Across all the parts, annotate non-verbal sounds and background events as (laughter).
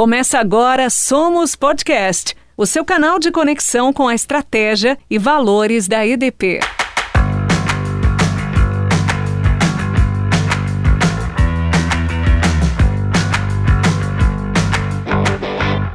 Começa agora Somos Podcast, o seu canal de conexão com a estratégia e valores da EDP.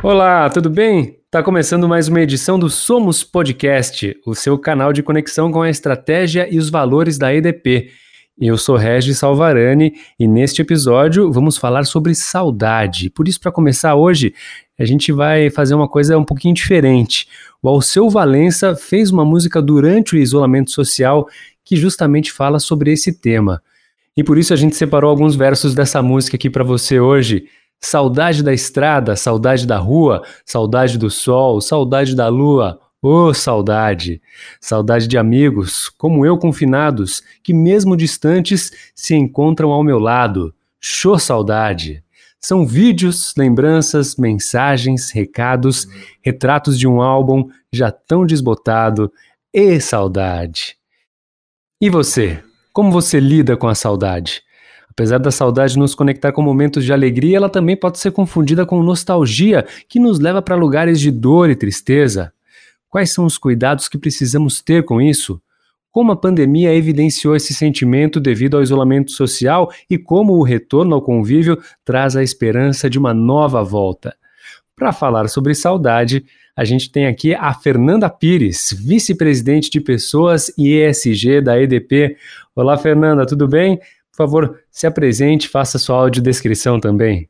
Olá, tudo bem? Tá começando mais uma edição do Somos Podcast, o seu canal de conexão com a estratégia e os valores da EDP. Eu sou Regis Salvarani e neste episódio vamos falar sobre saudade. Por isso, para começar hoje, a gente vai fazer uma coisa um pouquinho diferente. O Alceu Valença fez uma música durante o isolamento social que justamente fala sobre esse tema. E por isso a gente separou alguns versos dessa música aqui para você hoje. Saudade da estrada, saudade da rua, saudade do sol, saudade da lua, oh, saudade! Saudade de amigos, como eu confinados, que mesmo distantes se encontram ao meu lado. Show saudade! São vídeos, lembranças, mensagens, recados, retratos de um álbum já tão desbotado. E saudade! E você? Como você lida com a saudade? Apesar da saudade nos conectar com momentos de alegria, ela também pode ser confundida com nostalgia, que nos leva para lugares de dor e tristeza. Quais são os cuidados que precisamos ter com isso? Como a pandemia evidenciou esse sentimento devido ao isolamento social e como o retorno ao convívio traz a esperança de uma nova volta? Para falar sobre saudade, a gente tem aqui a Fernanda Pires, vice-presidente de Pessoas e ESG da EDP. Olá, Fernanda, tudo bem? Por favor, se apresente, faça sua audiodescrição também.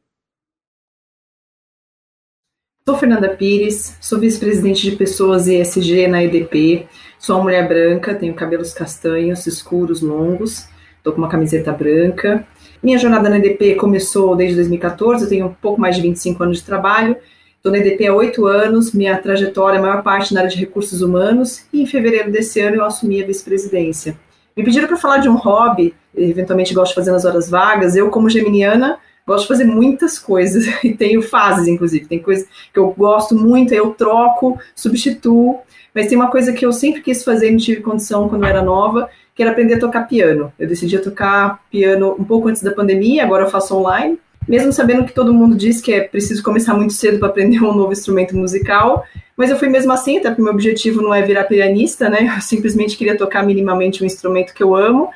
Sou Fernanda Pires, sou vice-presidente de pessoas ESG na EDP, sou uma mulher branca, tenho cabelos castanhos, escuros, longos, estou com uma camiseta branca. Minha jornada na EDP começou desde 2014, eu tenho um pouco mais de 25 anos de trabalho, estou na EDP há oito anos, minha trajetória, a maior parte na área de recursos humanos, e em fevereiro desse ano eu assumi a vice-presidência. Me pediram para falar de um hobby, eventualmente gosto de fazer nas horas vagas, eu como geminiana, Gosto de fazer muitas coisas (laughs) e tenho fases, inclusive. Tem coisas que eu gosto muito, eu troco, substituo. Mas tem uma coisa que eu sempre quis fazer não tive condição quando eu era nova, que era aprender a tocar piano. Eu decidi tocar piano um pouco antes da pandemia, agora eu faço online. Mesmo sabendo que todo mundo diz que é preciso começar muito cedo para aprender (laughs) um novo instrumento musical, mas eu fui mesmo assim, até porque meu objetivo não é virar pianista, né? Eu simplesmente queria tocar minimamente um instrumento que eu amo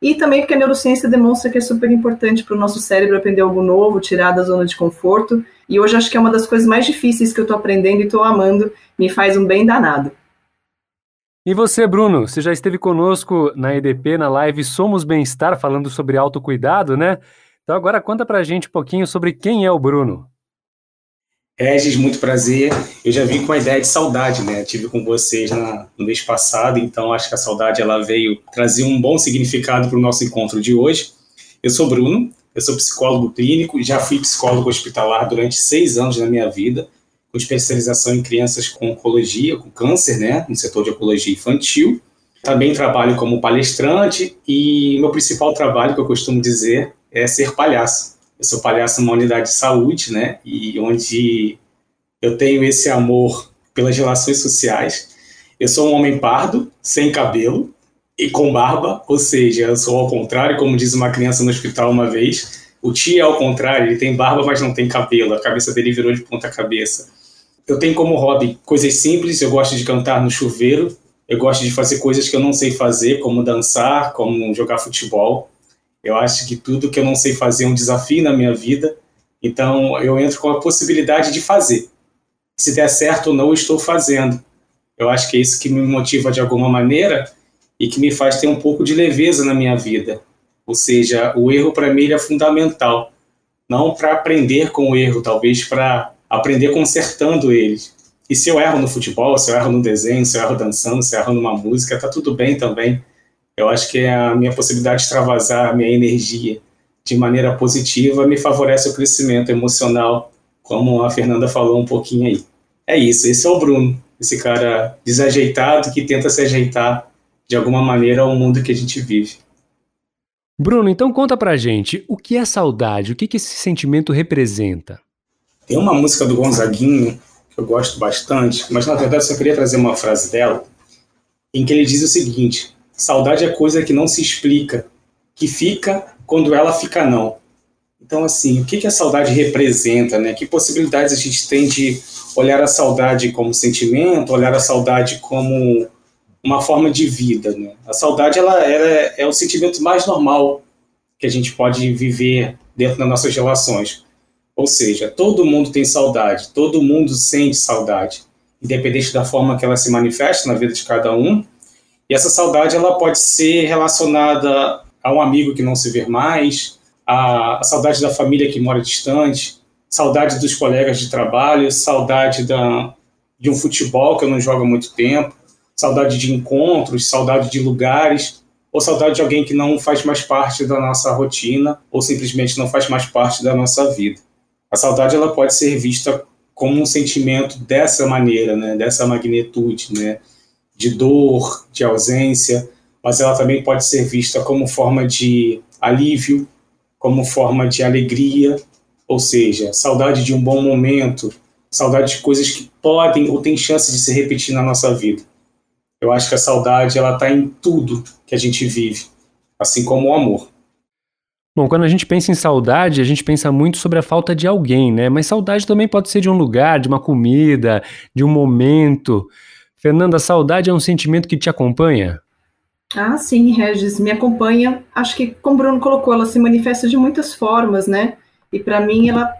e também porque a neurociência demonstra que é super importante para o nosso cérebro aprender algo novo, tirar da zona de conforto. E hoje acho que é uma das coisas mais difíceis que eu estou aprendendo e estou amando, me faz um bem danado. E você, Bruno, você já esteve conosco na EDP, na live Somos Bem-Estar, falando sobre autocuidado, né? Então agora conta pra gente um pouquinho sobre quem é o Bruno. Regis, muito prazer. Eu já vim com a ideia de saudade, né? Tive com vocês na, no mês passado, então acho que a saudade ela veio trazer um bom significado para o nosso encontro de hoje. Eu sou Bruno, eu sou psicólogo clínico, já fui psicólogo hospitalar durante seis anos na minha vida, com especialização em crianças com oncologia, com câncer, né? No setor de oncologia infantil. Também trabalho como palestrante e meu principal trabalho, que eu costumo dizer, é ser palhaço eu sou palhaço numa unidade de saúde, né? E onde eu tenho esse amor pelas relações sociais. Eu sou um homem pardo, sem cabelo e com barba, ou seja, eu sou ao contrário, como diz uma criança no hospital uma vez. O tio é ao contrário, ele tem barba, mas não tem cabelo. A cabeça dele virou de ponta cabeça. Eu tenho como hobby coisas simples. Eu gosto de cantar no chuveiro. Eu gosto de fazer coisas que eu não sei fazer, como dançar, como jogar futebol. Eu acho que tudo que eu não sei fazer é um desafio na minha vida, então eu entro com a possibilidade de fazer. Se der certo ou não, eu estou fazendo. Eu acho que é isso que me motiva de alguma maneira e que me faz ter um pouco de leveza na minha vida. Ou seja, o erro para mim é fundamental. Não para aprender com o erro, talvez para aprender consertando ele. E se eu erro no futebol, se eu erro no desenho, se eu erro dançando, se eu erro numa música, tá tudo bem também. Eu acho que a minha possibilidade de extravasar a minha energia de maneira positiva me favorece o crescimento emocional, como a Fernanda falou um pouquinho aí. É isso, esse é o Bruno, esse cara desajeitado que tenta se ajeitar de alguma maneira ao mundo que a gente vive. Bruno, então conta pra gente, o que é saudade? O que, que esse sentimento representa? Tem uma música do Gonzaguinho que eu gosto bastante, mas na verdade só queria trazer uma frase dela, em que ele diz o seguinte: Saudade é coisa que não se explica, que fica quando ela fica não. Então, assim, o que, que a saudade representa, né? Que possibilidades a gente tem de olhar a saudade como sentimento, olhar a saudade como uma forma de vida, né? A saudade, ela, ela é, é o sentimento mais normal que a gente pode viver dentro das nossas relações. Ou seja, todo mundo tem saudade, todo mundo sente saudade, independente da forma que ela se manifesta na vida de cada um. E essa saudade ela pode ser relacionada a um amigo que não se vê mais, a, a saudade da família que mora distante, saudade dos colegas de trabalho, saudade da, de um futebol que eu não jogo há muito tempo, saudade de encontros, saudade de lugares, ou saudade de alguém que não faz mais parte da nossa rotina, ou simplesmente não faz mais parte da nossa vida. A saudade ela pode ser vista como um sentimento dessa maneira, né, dessa magnitude, né, de dor, de ausência, mas ela também pode ser vista como forma de alívio, como forma de alegria, ou seja, saudade de um bom momento, saudade de coisas que podem ou têm chance de se repetir na nossa vida. Eu acho que a saudade ela está em tudo que a gente vive, assim como o amor. Bom, quando a gente pensa em saudade, a gente pensa muito sobre a falta de alguém, né? Mas saudade também pode ser de um lugar, de uma comida, de um momento. Fernanda, saudade é um sentimento que te acompanha? Ah, sim, Regis, me acompanha. Acho que, como o Bruno colocou, ela se manifesta de muitas formas, né? E para mim, ela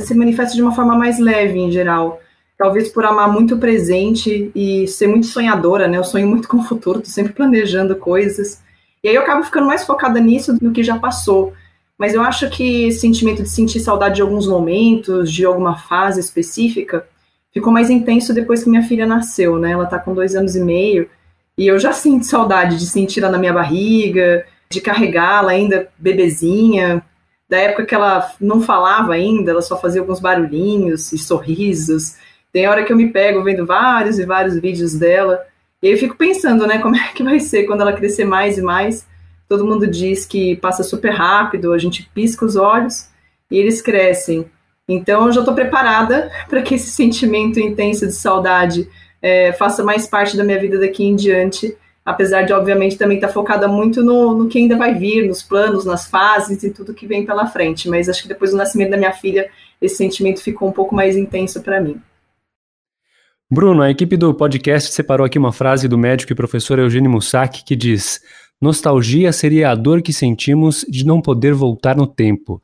se manifesta de uma forma mais leve, em geral. Talvez por amar muito o presente e ser muito sonhadora, né? Eu sonho muito com o futuro, tô sempre planejando coisas. E aí eu acabo ficando mais focada nisso do que já passou. Mas eu acho que esse sentimento de sentir saudade de alguns momentos, de alguma fase específica, ficou mais intenso depois que minha filha nasceu, né? Ela tá com dois anos e meio. E eu já sinto saudade de sentir ela na minha barriga, de carregá-la ainda bebezinha, da época que ela não falava ainda, ela só fazia alguns barulhinhos e sorrisos. Tem hora que eu me pego vendo vários e vários vídeos dela, e eu fico pensando, né, como é que vai ser quando ela crescer mais e mais. Todo mundo diz que passa super rápido, a gente pisca os olhos e eles crescem. Então eu já estou preparada (laughs) para que esse sentimento intenso de saudade é, faça mais parte da minha vida daqui em diante, apesar de, obviamente, também estar tá focada muito no, no que ainda vai vir, nos planos, nas fases e tudo que vem pela frente. Mas acho que depois do nascimento da minha filha, esse sentimento ficou um pouco mais intenso para mim. Bruno, a equipe do podcast separou aqui uma frase do médico e professor Eugênio Mussac que diz: Nostalgia seria a dor que sentimos de não poder voltar no tempo.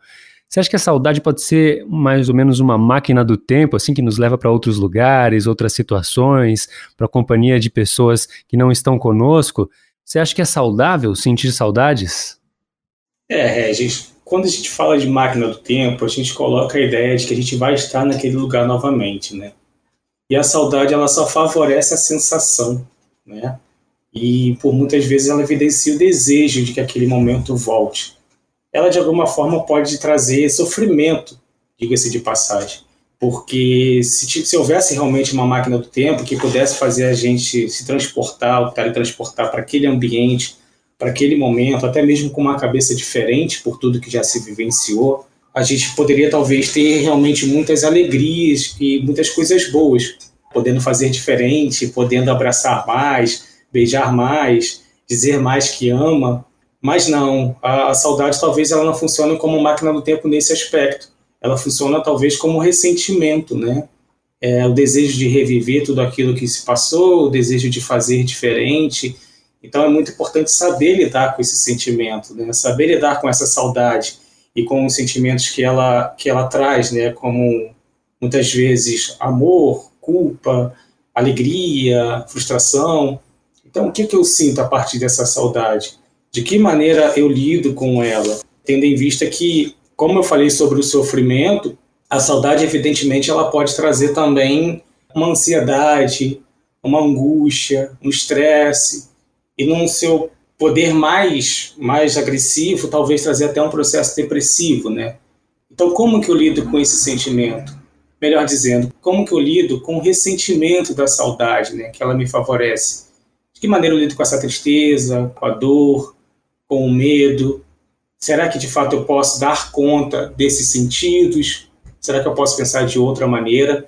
Você acha que a saudade pode ser mais ou menos uma máquina do tempo, assim, que nos leva para outros lugares, outras situações, para a companhia de pessoas que não estão conosco? Você acha que é saudável sentir saudades? É, Regis, quando a gente fala de máquina do tempo, a gente coloca a ideia de que a gente vai estar naquele lugar novamente, né? E a saudade, ela só favorece a sensação, né? E por muitas vezes ela evidencia o desejo de que aquele momento volte ela de alguma forma pode trazer sofrimento, diga-se de passagem. Porque se, se houvesse realmente uma máquina do tempo que pudesse fazer a gente se transportar, ou teletransportar para aquele ambiente, para aquele momento, até mesmo com uma cabeça diferente por tudo que já se vivenciou, a gente poderia talvez ter realmente muitas alegrias e muitas coisas boas, podendo fazer diferente, podendo abraçar mais, beijar mais, dizer mais que ama, mas não, a, a, saudade talvez ela não funcione como máquina do tempo nesse aspecto. Ela funciona talvez como ressentimento, né? É, o desejo de reviver tudo aquilo que se passou, o desejo de fazer diferente. Então é muito importante saber lidar com esse sentimento, né? Saber lidar com essa saudade e com os sentimentos que ela que ela traz, né? Como muitas vezes amor, culpa, alegria, frustração. Então o que que eu sinto a partir dessa saudade? De que maneira eu lido com ela, tendo em vista que, como eu falei sobre o sofrimento, a saudade, evidentemente, ela pode trazer também uma ansiedade, uma angústia, um estresse, e num seu poder mais, mais agressivo, talvez trazer até um processo depressivo, né? Então, como que eu lido com esse sentimento? Melhor dizendo, como que eu lido com o ressentimento da saudade, né, que ela me favorece? De que maneira eu lido com essa tristeza, com a dor, com o medo? Será que de fato eu posso dar conta desses sentidos? Será que eu posso pensar de outra maneira?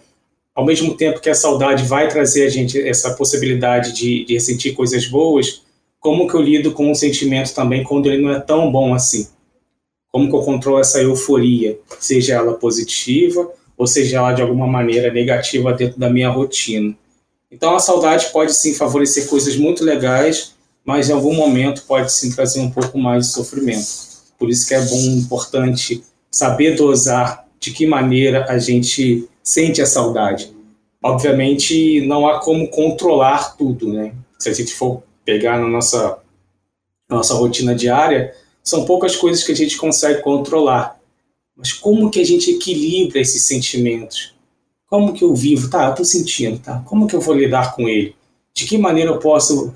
Ao mesmo tempo que a saudade vai trazer a gente essa possibilidade de, de ressentir coisas boas, como que eu lido com o sentimento também quando ele não é tão bom assim? Como que eu controlo essa euforia, seja ela positiva ou seja ela de alguma maneira negativa dentro da minha rotina. Então a saudade pode sim favorecer coisas muito legais, mas em algum momento pode sim trazer um pouco mais de sofrimento. Por isso que é bom, importante saber dosar de que maneira a gente sente a saudade. Obviamente não há como controlar tudo, né? Se a gente for pegar na nossa, nossa rotina diária, são poucas coisas que a gente consegue controlar. Mas como que a gente equilibra esses sentimentos? Como que eu vivo? Tá, eu tô sentindo, tá? Como que eu vou lidar com ele? De que maneira eu posso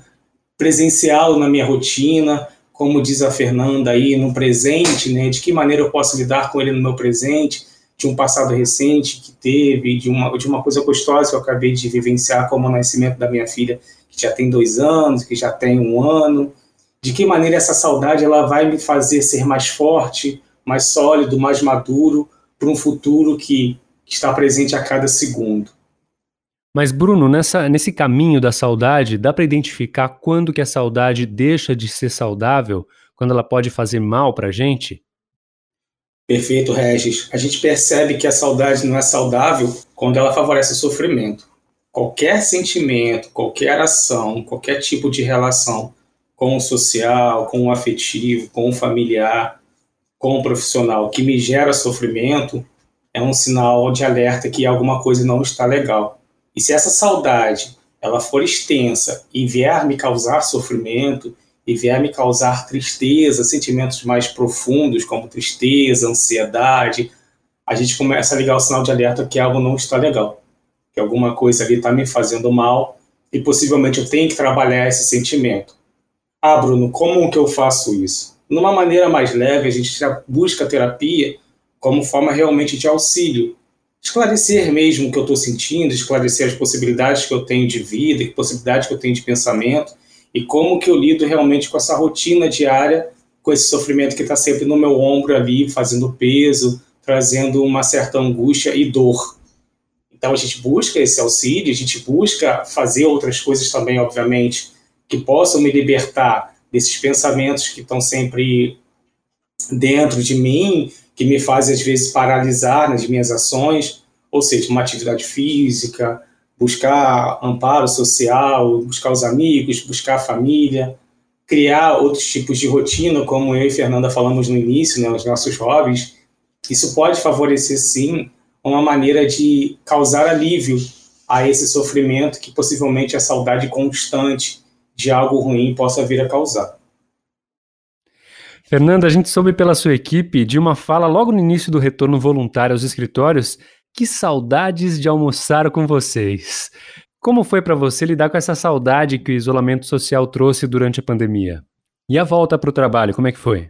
presenciá-lo na minha rotina? Como diz a Fernanda aí, no presente, né? De que maneira eu posso lidar com ele no meu presente? De um passado recente que teve, de uma, de uma coisa gostosa que eu acabei de vivenciar, como o nascimento da minha filha, que já tem dois anos, que já tem um ano de que maneira essa saudade ela vai me fazer ser mais forte, mais sólido, mais maduro para um futuro que, que está presente a cada segundo. Mas Bruno, nessa, nesse caminho da saudade, dá para identificar quando que a saudade deixa de ser saudável, quando ela pode fazer mal para a gente? Perfeito, Regis. A gente percebe que a saudade não é saudável quando ela favorece o sofrimento. Qualquer sentimento, qualquer ação, qualquer tipo de relação com o social, com o afetivo, com o familiar, com o profissional que me gera sofrimento, é um sinal de alerta que alguma coisa não está legal. E se essa saudade ela for extensa e vier me causar sofrimento, e vier me causar tristeza, sentimentos mais profundos, como tristeza, ansiedade, a gente começa a ligar o sinal de alerta que algo não está legal, que alguma coisa ali está me fazendo mal e possivelmente eu tenho que trabalhar esse sentimento. Ah, Bruno, como que eu faço isso? Numa maneira mais leve, a gente busca a terapia como forma realmente de auxílio. Esclarecer mesmo o que eu estou sentindo, esclarecer as possibilidades que eu tenho de vida, as possibilidades que eu tenho de pensamento e como que eu lido realmente com essa rotina diária, com esse sofrimento que está sempre no meu ombro ali, fazendo peso, trazendo uma certa angústia e dor. Então a gente busca esse auxílio, a gente busca fazer outras coisas também, obviamente, que possam me libertar desses pensamentos que estão sempre dentro de mim, que me fazem às vezes paralisar nas minhas ações, ou seja, uma atividade física, buscar amparo social, buscar os amigos, buscar a família, criar outros tipos de rotina, como eu e Fernanda falamos no início, né, os nossos hobbies. Isso pode favorecer, sim, uma maneira de causar alívio a esse sofrimento que possivelmente a saudade constante de algo ruim possa vir a causar. Fernanda, a gente soube pela sua equipe de uma fala logo no início do retorno voluntário aos escritórios que saudades de almoçar com vocês. Como foi para você lidar com essa saudade que o isolamento social trouxe durante a pandemia? E a volta para o trabalho, como é que foi?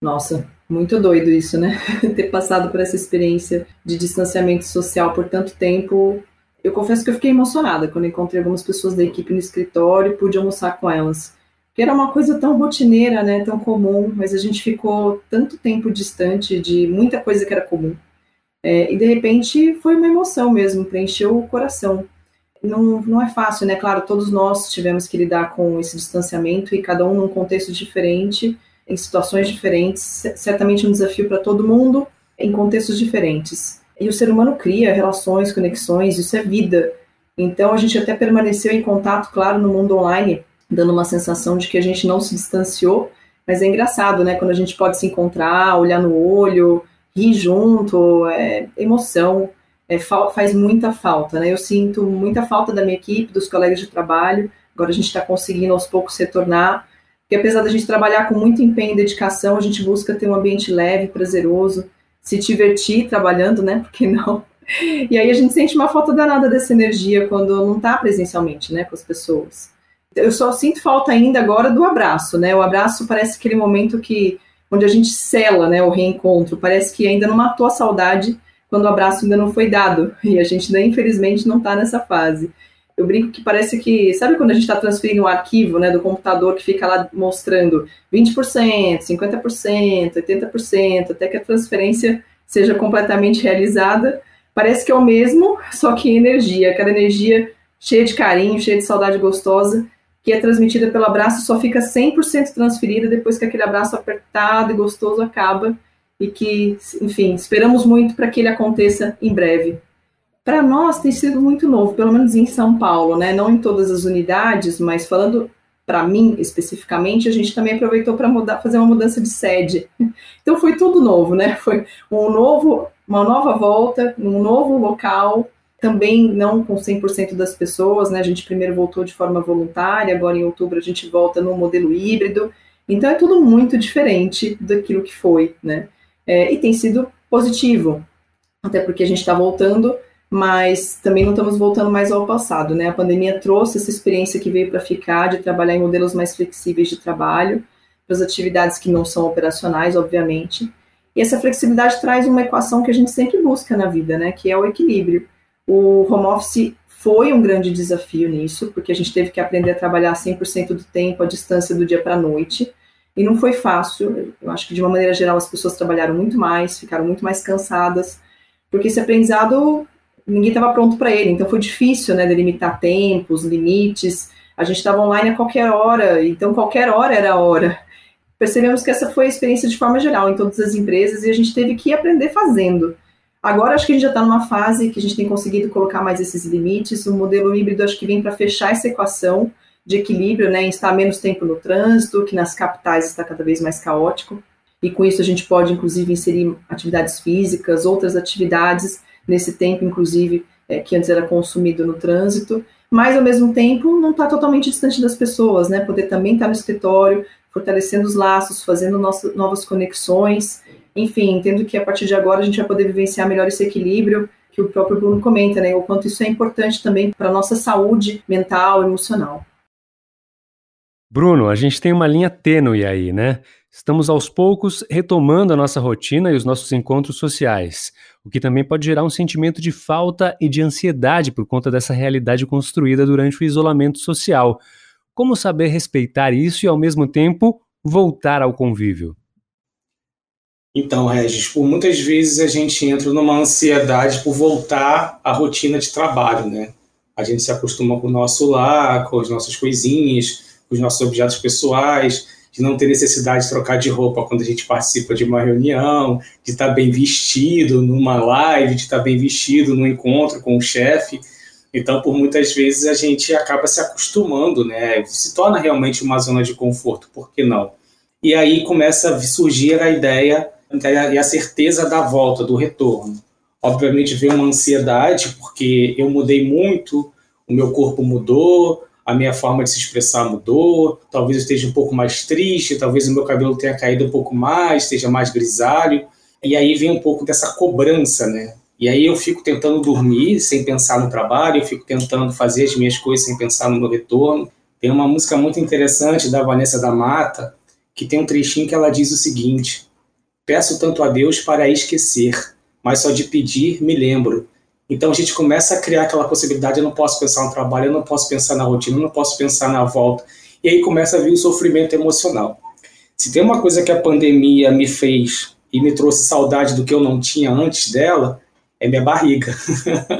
Nossa, muito doido isso, né? (laughs) Ter passado por essa experiência de distanciamento social por tanto tempo eu confesso que eu fiquei emocionada quando encontrei algumas pessoas da equipe no escritório e pude almoçar com elas. Que era uma coisa tão rotineira, né, tão comum, mas a gente ficou tanto tempo distante de muita coisa que era comum. É, e de repente foi uma emoção mesmo, preencheu o coração. Não, não é fácil, né? Claro, todos nós tivemos que lidar com esse distanciamento e cada um num contexto diferente, em situações diferentes, certamente um desafio para todo mundo, em contextos diferentes. E o ser humano cria relações, conexões, isso é vida. Então a gente até permaneceu em contato, claro, no mundo online, dando uma sensação de que a gente não se distanciou, mas é engraçado, né? Quando a gente pode se encontrar, olhar no olho, rir junto, é, emoção, é, faz muita falta, né? Eu sinto muita falta da minha equipe, dos colegas de trabalho. Agora a gente está conseguindo aos poucos retornar, porque apesar da gente trabalhar com muito empenho e dedicação, a gente busca ter um ambiente leve, prazeroso, se divertir trabalhando, né? Porque não? E aí a gente sente uma falta danada dessa energia quando não está presencialmente, né, com as pessoas. Eu só sinto falta ainda agora do abraço, né? O abraço parece aquele momento que onde a gente sela, né, o reencontro. Parece que ainda não matou a saudade quando o abraço ainda não foi dado. (laughs) E a gente ainda, infelizmente, não está nessa fase. Eu brinco que parece que, sabe quando a gente está transferindo um arquivo né, do computador que fica lá mostrando 20%, 50%, 80%, até que a transferência seja completamente realizada? Parece que é o mesmo, só que energia, aquela energia cheia de carinho, cheia de saudade gostosa, que é transmitida pelo abraço só fica 100% transferida depois que aquele abraço apertado e gostoso acaba e que, enfim, esperamos muito para que ele aconteça em breve. Para nós tem sido muito novo, pelo menos em São Paulo, né? Não em todas as unidades, mas falando para mim especificamente, a gente também aproveitou para fazer uma mudança de sede. (laughs) Então foi tudo novo, né? Foi um novo, uma nova volta, um novo local, também não com 100% das pessoas, né? A gente primeiro voltou de forma voluntária, agora em outubro a gente volta no modelo híbrido. Então é tudo muito diferente daquilo que foi, né? É, e tem sido positivo, até porque a gente está voltando mas também não estamos voltando mais ao passado, né? A pandemia trouxe essa experiência que veio para ficar de trabalhar em modelos mais flexíveis de trabalho, para as atividades que não são operacionais, obviamente. E essa flexibilidade traz uma equação que a gente sempre busca na vida, né? Que é o equilíbrio. O home office foi um grande desafio nisso, porque a gente teve que aprender a trabalhar 100% do tempo à distância do dia para a noite. E não foi fácil. Eu acho que, de uma maneira geral, as pessoas trabalharam muito mais, ficaram muito mais cansadas, porque esse aprendizado ninguém estava pronto para ele, então foi difícil, né, delimitar tempos, limites. A gente estava online a qualquer hora, então qualquer hora era a hora. Percebemos que essa foi a experiência de forma geral em todas as empresas e a gente teve que aprender fazendo. Agora acho que a gente já está numa fase que a gente tem conseguido colocar mais esses limites. O modelo híbrido acho que vem para fechar essa equação de equilíbrio, né, em estar menos tempo no trânsito, que nas capitais está cada vez mais caótico. E com isso a gente pode, inclusive, inserir atividades físicas, outras atividades nesse tempo, inclusive, é, que antes era consumido no trânsito, mas ao mesmo tempo não está totalmente distante das pessoas, né? Poder também estar tá no escritório, fortalecendo os laços, fazendo nosso, novas conexões, enfim, entendo que a partir de agora a gente vai poder vivenciar melhor esse equilíbrio que o próprio Bruno comenta, né? O quanto isso é importante também para a nossa saúde mental, emocional. Bruno, a gente tem uma linha tênue aí, né? Estamos aos poucos retomando a nossa rotina e os nossos encontros sociais, o que também pode gerar um sentimento de falta e de ansiedade por conta dessa realidade construída durante o isolamento social. Como saber respeitar isso e, ao mesmo tempo, voltar ao convívio? Então, Regis, por muitas vezes a gente entra numa ansiedade por voltar à rotina de trabalho, né? A gente se acostuma com o nosso lar, com as nossas coisinhas, com os nossos objetos pessoais, de não ter necessidade de trocar de roupa quando a gente participa de uma reunião, de estar bem vestido numa live, de estar bem vestido no encontro com o chefe. Então, por muitas vezes a gente acaba se acostumando, né? Se torna realmente uma zona de conforto, por que não? E aí começa a surgir a ideia e a certeza da volta, do retorno. Obviamente vem uma ansiedade, porque eu mudei muito, o meu corpo mudou, a minha forma de se expressar mudou, talvez eu esteja um pouco mais triste, talvez o meu cabelo tenha caído um pouco mais, esteja mais grisalho. E aí vem um pouco dessa cobrança, né? E aí eu fico tentando dormir sem pensar no trabalho, eu fico tentando fazer as minhas coisas sem pensar no meu retorno. Tem uma música muito interessante da Vanessa da Mata, que tem um trechinho que ela diz o seguinte: Peço tanto a Deus para esquecer, mas só de pedir me lembro. Então a gente começa a criar aquela possibilidade: eu não posso pensar no trabalho, eu não posso pensar na rotina, eu não posso pensar na volta. E aí começa a vir o sofrimento emocional. Se tem uma coisa que a pandemia me fez e me trouxe saudade do que eu não tinha antes dela, é minha barriga.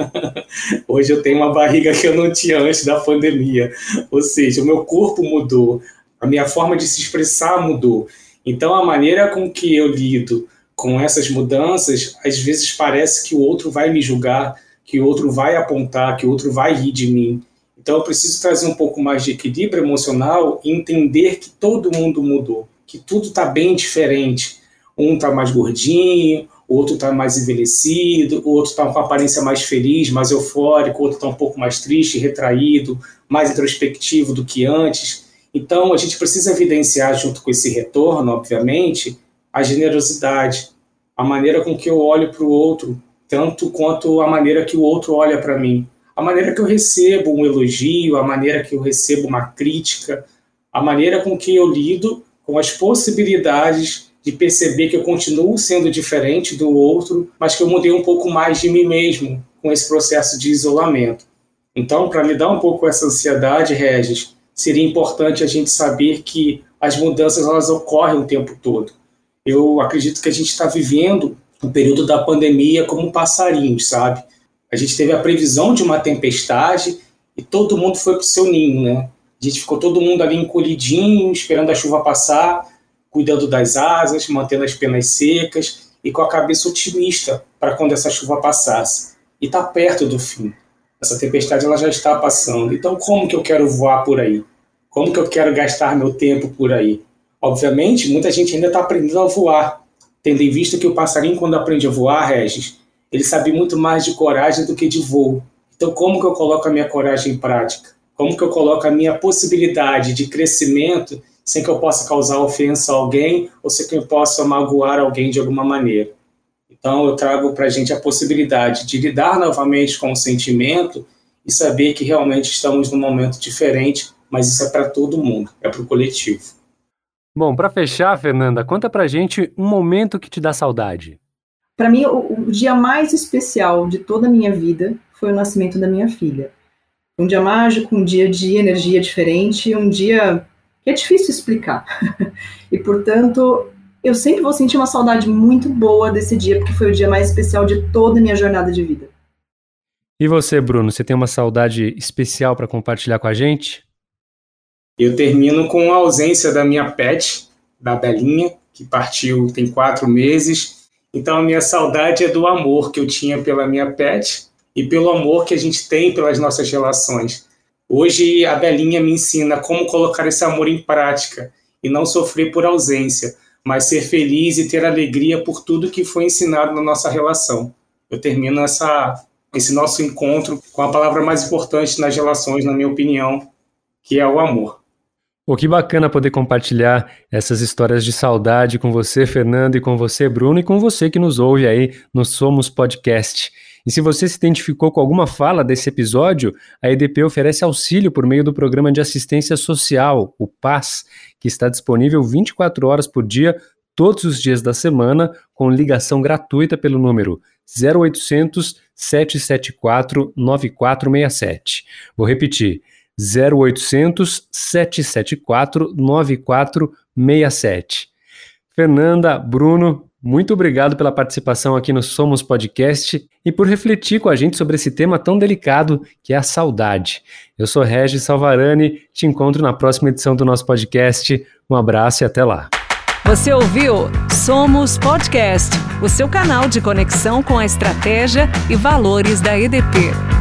(laughs) Hoje eu tenho uma barriga que eu não tinha antes da pandemia. Ou seja, o meu corpo mudou, a minha forma de se expressar mudou. Então a maneira com que eu lido com essas mudanças, às vezes parece que o outro vai me julgar, que o outro vai apontar, que o outro vai rir de mim. Então eu preciso trazer um pouco mais de equilíbrio emocional e entender que todo mundo mudou, que tudo está bem diferente. Um está mais gordinho, outro está mais envelhecido, outro está com aparência mais feliz, mais eufórico, outro está um pouco mais triste, retraído, mais introspectivo do que antes. Então a gente precisa evidenciar, junto com esse retorno, obviamente, a generosidade, a maneira com que eu olho para o outro, tanto quanto a maneira que o outro olha para mim, a maneira que eu recebo um elogio, a maneira que eu recebo uma crítica, a maneira com que eu lido com as possibilidades de perceber que eu continuo sendo diferente do outro, mas que eu mudei um pouco mais de mim mesmo com esse processo de isolamento. Então, para me dar um pouco essa ansiedade, Regis, seria importante a gente saber que as mudanças elas ocorrem o tempo todo eu acredito que a gente está vivendo o período da pandemia como passarinhos, sabe? A gente teve a previsão de uma tempestade e todo mundo foi para o seu ninho, né? A gente ficou todo mundo ali encolhidinho, esperando a chuva passar, cuidando das asas, mantendo as penas secas e com a cabeça otimista para quando essa chuva passasse. E está perto do fim. Essa tempestade ela já está passando. Então, como que eu quero voar por aí? Como que eu quero gastar meu tempo por aí? Obviamente, muita gente ainda está aprendendo a voar, tendo em vista que o passarinho, quando aprende a voar, Regis, ele sabe muito mais de coragem do que de voo. Então, como que eu coloco a minha coragem em prática? Como que eu coloco a minha possibilidade de crescimento sem que eu possa causar ofensa a alguém ou sem que eu possa magoar alguém de alguma maneira? Então, eu trago para a gente a possibilidade de lidar novamente com o sentimento e saber que realmente estamos num momento diferente, mas isso é para todo mundo, é para o coletivo. Bom, para fechar, Fernanda, conta para gente um momento que te dá saudade. Para mim, o, o, dia mais especial de toda a minha vida foi o nascimento da minha filha. Um dia mágico, um dia de energia diferente, um dia que é difícil explicar. (laughs) e, portanto, eu sempre vou sentir uma saudade muito boa desse dia, porque foi o dia mais especial de toda a minha jornada de vida. E você, Bruno, você tem uma saudade especial para compartilhar com a gente? Eu termino com a ausência da minha pet, da Belinha, que partiu tem quatro meses então a minha saudade é do amor que eu tinha pela minha pet e pelo amor que a gente tem pelas nossas relações. Hoje a Belinha me ensina como colocar esse amor em prática e não sofrer por ausência, mas ser feliz e ter alegria por tudo que foi ensinado na nossa relação. Eu termino essa, esse nosso encontro com a palavra mais importante nas relações, na minha opinião, que é o amor. Pô, que bacana poder compartilhar essas histórias de saudade com você, Fernando, e com você, Bruno, e com você que nos ouve aí no Somos Podcast. E se você se identificou com alguma fala desse episódio, a EDP oferece auxílio por meio do Programa de Assistência Social, o PAS, que está disponível 24 horas por dia, todos os dias da semana, com ligação gratuita pelo número 0800 774 9467. Vou repetir. 0800 774 9467. Fernanda, Bruno, muito obrigado pela participação aqui no Somos Podcast e por refletir com a gente sobre esse tema tão delicado que é a saudade. Eu sou Regis Salvarani, te encontro na próxima edição do nosso podcast. Um abraço e até lá. Você ouviu Somos Podcast, o seu canal de conexão com a estratégia e valores da EDP.